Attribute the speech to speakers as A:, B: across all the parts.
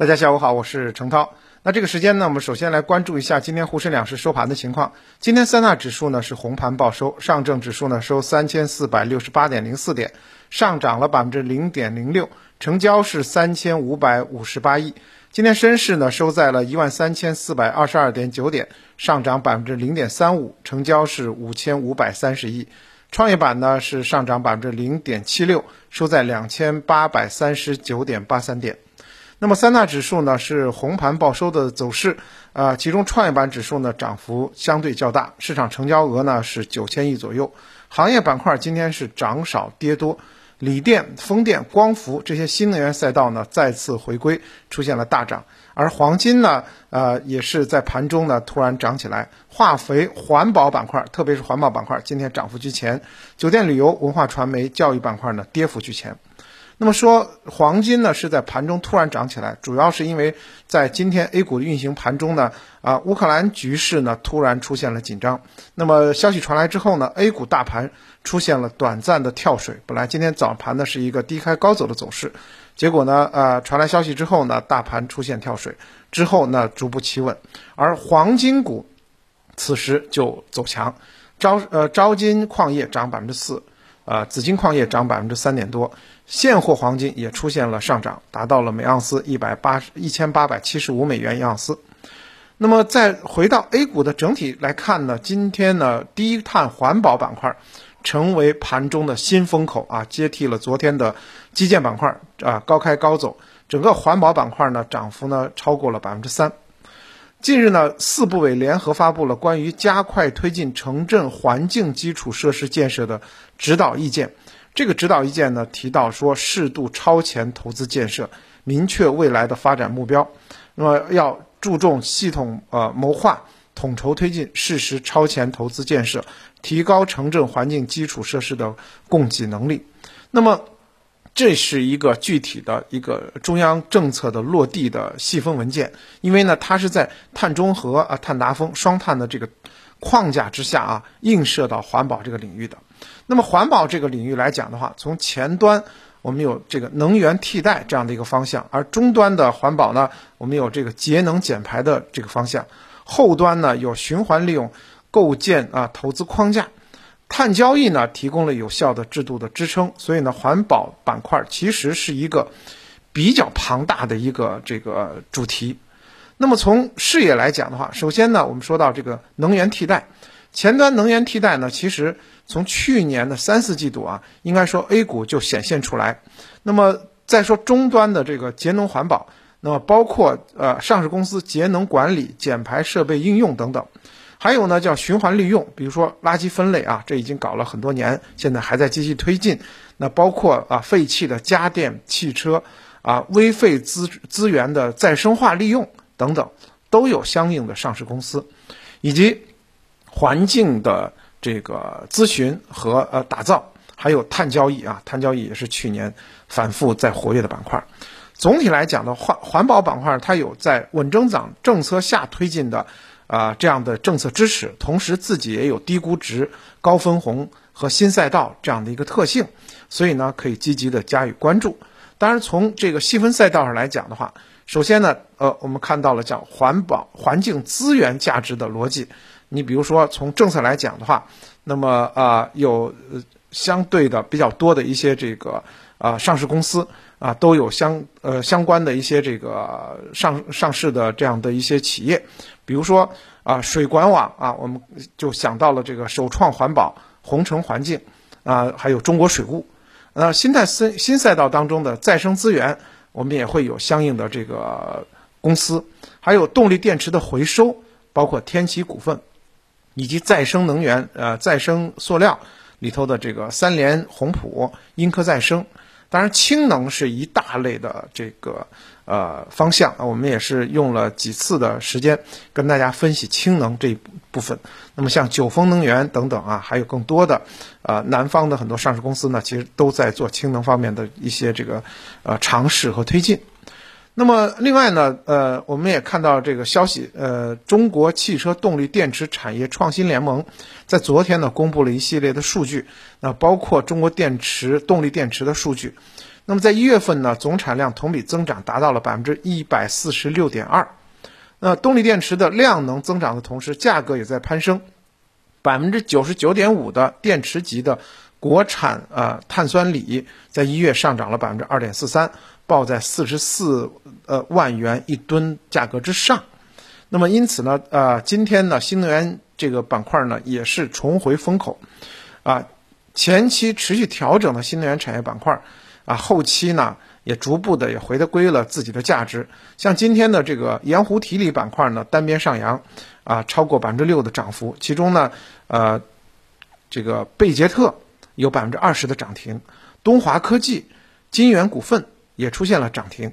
A: 大家下午好，我是程涛。那这个时间呢，我们首先来关注一下今天沪深两市收盘的情况。今天三大指数呢是红盘报收，上证指数呢收三千四百六十八点零四点，上涨了百分之零点零六，成交是三千五百五十八亿。今天深市呢收在了一万三千四百二十二点九点，上涨百分之零点三五，成交是五千五百三十亿。创业板呢是上涨百分之零点七六，收在两千八百三十九点八三点。那么三大指数呢是红盘报收的走势，啊，其中创业板指数呢涨幅相对较大，市场成交额呢是九千亿左右。行业板块今天是涨少跌多，锂电、风电、光伏这些新能源赛道呢再次回归，出现了大涨。而黄金呢，呃，也是在盘中呢突然涨起来。化肥、环保板块，特别是环保板块，今天涨幅居前。酒店旅游、文化传媒、教育板块呢跌幅居前。那么说，黄金呢是在盘中突然涨起来，主要是因为在今天 A 股的运行盘中呢，啊，乌克兰局势呢突然出现了紧张。那么消息传来之后呢，A 股大盘出现了短暂的跳水，本来今天早盘呢是一个低开高走的走势，结果呢，呃，传来消息之后呢，大盘出现跳水，之后呢逐步企稳，而黄金股此时就走强，招呃招金矿业涨百分之四。呃，紫金矿业涨百分之三点多，现货黄金也出现了上涨，达到了每盎司一百八十一千八百七十五美元一盎司。那么再回到 A 股的整体来看呢，今天呢低碳环保板块成为盘中的新风口啊，接替了昨天的基建板块啊高开高走，整个环保板块呢涨幅呢超过了百分之三。近日呢，四部委联合发布了关于加快推进城镇环境基础设施建设的指导意见。这个指导意见呢，提到说适度超前投资建设，明确未来的发展目标。那么要注重系统呃谋划，统筹推进适时超前投资建设，提高城镇环境基础设施的供给能力。那么。这是一个具体的一个中央政策的落地的细分文件，因为呢，它是在碳中和啊、碳达峰、双碳的这个框架之下啊，映射到环保这个领域的。那么，环保这个领域来讲的话，从前端我们有这个能源替代这样的一个方向，而终端的环保呢，我们有这个节能减排的这个方向，后端呢有循环利用，构建啊投资框架。碳交易呢，提供了有效的制度的支撑，所以呢，环保板块其实是一个比较庞大的一个这个主题。那么从视野来讲的话，首先呢，我们说到这个能源替代，前端能源替代呢，其实从去年的三四季度啊，应该说 A 股就显现出来。那么再说终端的这个节能环保，那么包括呃上市公司节能管理、减排设备应用等等。还有呢，叫循环利用，比如说垃圾分类啊，这已经搞了很多年，现在还在继续推进。那包括啊，废弃的家电、汽车啊，危废资资源的再生化利用等等，都有相应的上市公司，以及环境的这个咨询和呃打造，还有碳交易啊，碳交易也是去年反复在活跃的板块。总体来讲的话，环保板块它有在稳增长政策下推进的。啊，这样的政策支持，同时自己也有低估值、高分红和新赛道这样的一个特性，所以呢，可以积极的加以关注。当然，从这个细分赛道上来讲的话，首先呢，呃，我们看到了叫环保、环境资源价值的逻辑。你比如说，从政策来讲的话，那么啊，有相对的比较多的一些这个啊上市公司啊，都有相呃相关的一些这个上上市的这样的一些企业。比如说啊，水管网啊，我们就想到了这个首创环保、红城环境啊，还有中国水务。那新泰新新赛道当中的再生资源，我们也会有相应的这个公司，还有动力电池的回收，包括天齐股份，以及再生能源呃再生塑料里头的这个三联宏普、英科再生。当然，氢能是一大类的这个呃方向，我们也是用了几次的时间跟大家分析氢能这一部分。那么像九峰能源等等啊，还有更多的呃南方的很多上市公司呢，其实都在做氢能方面的一些这个呃尝试和推进。那么另外呢，呃，我们也看到这个消息，呃，中国汽车动力电池产业创新联盟在昨天呢公布了一系列的数据，那包括中国电池动力电池的数据。那么在一月份呢，总产量同比增长达到了百分之一百四十六点二。那动力电池的量能增长的同时，价格也在攀升，百分之九十九点五的电池级的国产呃碳酸锂在一月上涨了百分之二点四三，报在四十四呃万元一吨价格之上。那么因此呢，呃，今天呢，新能源这个板块呢也是重回风口，啊，前期持续调整的新能源产业板块，啊，后期呢。也逐步的也回归了自己的价值，像今天的这个盐湖提锂板块呢，单边上扬，啊，超过百分之六的涨幅，其中呢，呃，这个贝杰特有百分之二十的涨停，东华科技、金源股份也出现了涨停，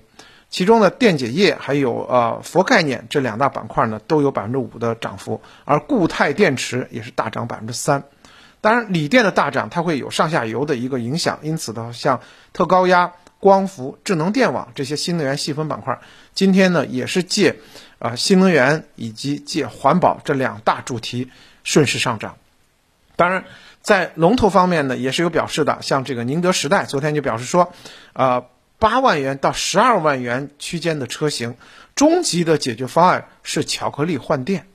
A: 其中呢，电解液还有呃佛概念这两大板块呢，都有百分之五的涨幅，而固态电池也是大涨百分之三，当然锂电的大涨它会有上下游的一个影响，因此呢，像特高压。光伏、智能电网这些新能源细分板块，今天呢也是借啊新能源以及借环保这两大主题顺势上涨。当然，在龙头方面呢也是有表示的，像这个宁德时代昨天就表示说，啊八万元到十二万元区间的车型，终极的解决方案是巧克力换电。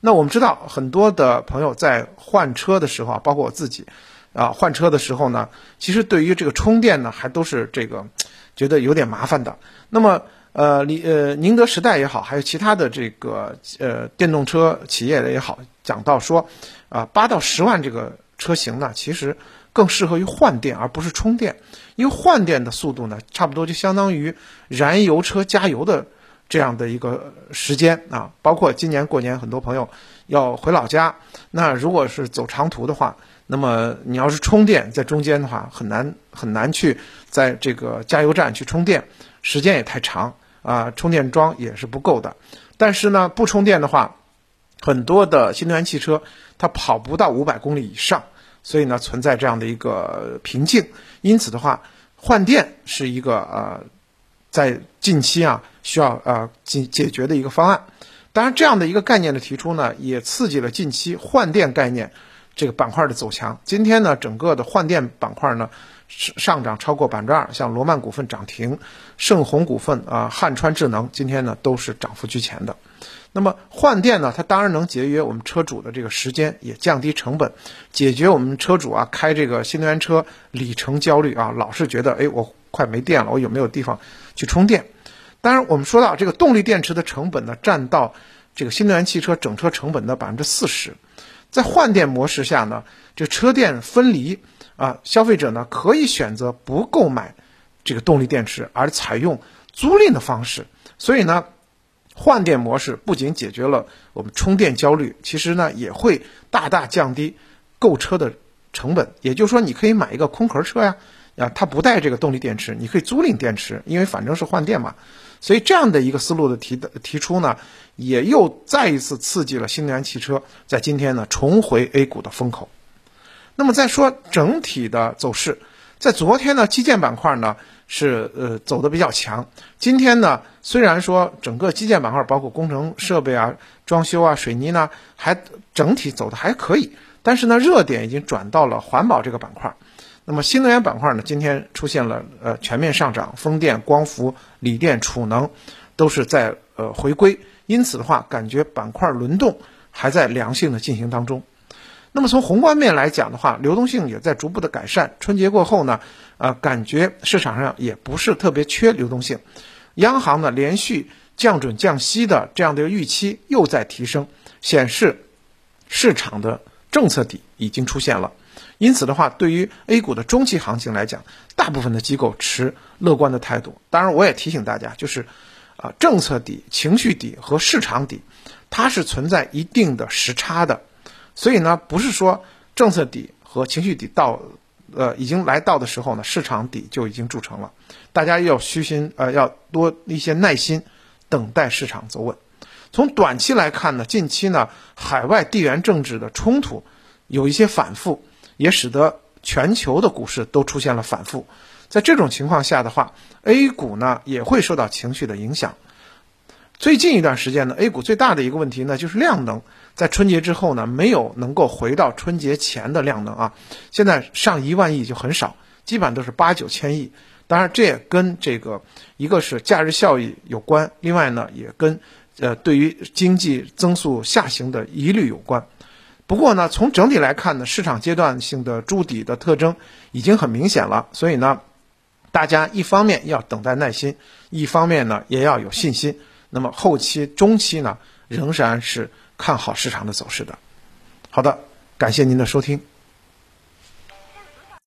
A: 那我们知道很多的朋友在换车的时候啊，包括我自己。啊，换车的时候呢，其实对于这个充电呢，还都是这个觉得有点麻烦的。那么，呃，李呃宁德时代也好，还有其他的这个呃电动车企业的也好，讲到说，啊，八到十万这个车型呢，其实更适合于换电而不是充电，因为换电的速度呢，差不多就相当于燃油车加油的这样的一个时间啊。包括今年过年，很多朋友要回老家，那如果是走长途的话。那么你要是充电在中间的话，很难很难去在这个加油站去充电，时间也太长啊，充电桩也是不够的。但是呢，不充电的话，很多的新能源汽车它跑不到五百公里以上，所以呢存在这样的一个瓶颈。因此的话，换电是一个呃，在近期啊需要呃解解决的一个方案。当然，这样的一个概念的提出呢，也刺激了近期换电概念。这个板块的走强，今天呢，整个的换电板块呢上上涨超过百分之二，像罗曼股份涨停，盛虹股份啊，汉川智能今天呢都是涨幅居前的。那么换电呢，它当然能节约我们车主的这个时间，也降低成本，解决我们车主啊开这个新能源车里程焦虑啊，老是觉得哎我快没电了，我有没有地方去充电？当然，我们说到这个动力电池的成本呢，占到这个新能源汽车整车成本的百分之四十。在换电模式下呢，这车电分离啊，消费者呢可以选择不购买这个动力电池，而采用租赁的方式。所以呢，换电模式不仅解决了我们充电焦虑，其实呢也会大大降低购车的成本。也就是说，你可以买一个空壳车呀，啊它不带这个动力电池，你可以租赁电池，因为反正是换电嘛。所以这样的一个思路的提的提出呢，也又再一次刺激了新能源汽车在今天呢重回 A 股的风口。那么再说整体的走势，在昨天呢，基建板块呢是呃走的比较强。今天呢，虽然说整个基建板块包括工程设备啊、装修啊、水泥呢，还整体走的还可以，但是呢，热点已经转到了环保这个板块。那么新能源板块呢，今天出现了呃全面上涨，风电、光伏、锂电、储能都是在呃回归，因此的话，感觉板块轮动还在良性的进行当中。那么从宏观面来讲的话，流动性也在逐步的改善。春节过后呢，呃，感觉市场上也不是特别缺流动性，央行呢连续降准降息的这样的一个预期又在提升，显示市场的政策底已经出现了。因此的话，对于 A 股的中期行情来讲，大部分的机构持乐观的态度。当然，我也提醒大家，就是啊，政策底、情绪底和市场底，它是存在一定的时差的。所以呢，不是说政策底和情绪底到呃已经来到的时候呢，市场底就已经筑成了。大家要虚心呃，要多一些耐心，等待市场走稳。从短期来看呢，近期呢，海外地缘政治的冲突有一些反复。也使得全球的股市都出现了反复，在这种情况下的话，A 股呢也会受到情绪的影响。最近一段时间呢，A 股最大的一个问题呢就是量能，在春节之后呢没有能够回到春节前的量能啊，现在上一万亿就很少，基本上都是八九千亿，当然，这也跟这个一个是假日效益有关，另外呢，也跟呃对于经济增速下行的疑虑有关。不过呢，从整体来看呢，市场阶段性的筑底的特征已经很明显了。所以呢，大家一方面要等待耐心，一方面呢也要有信心。那么后期、中期呢，仍然是看好市场的走势的。好的，感谢您的收听。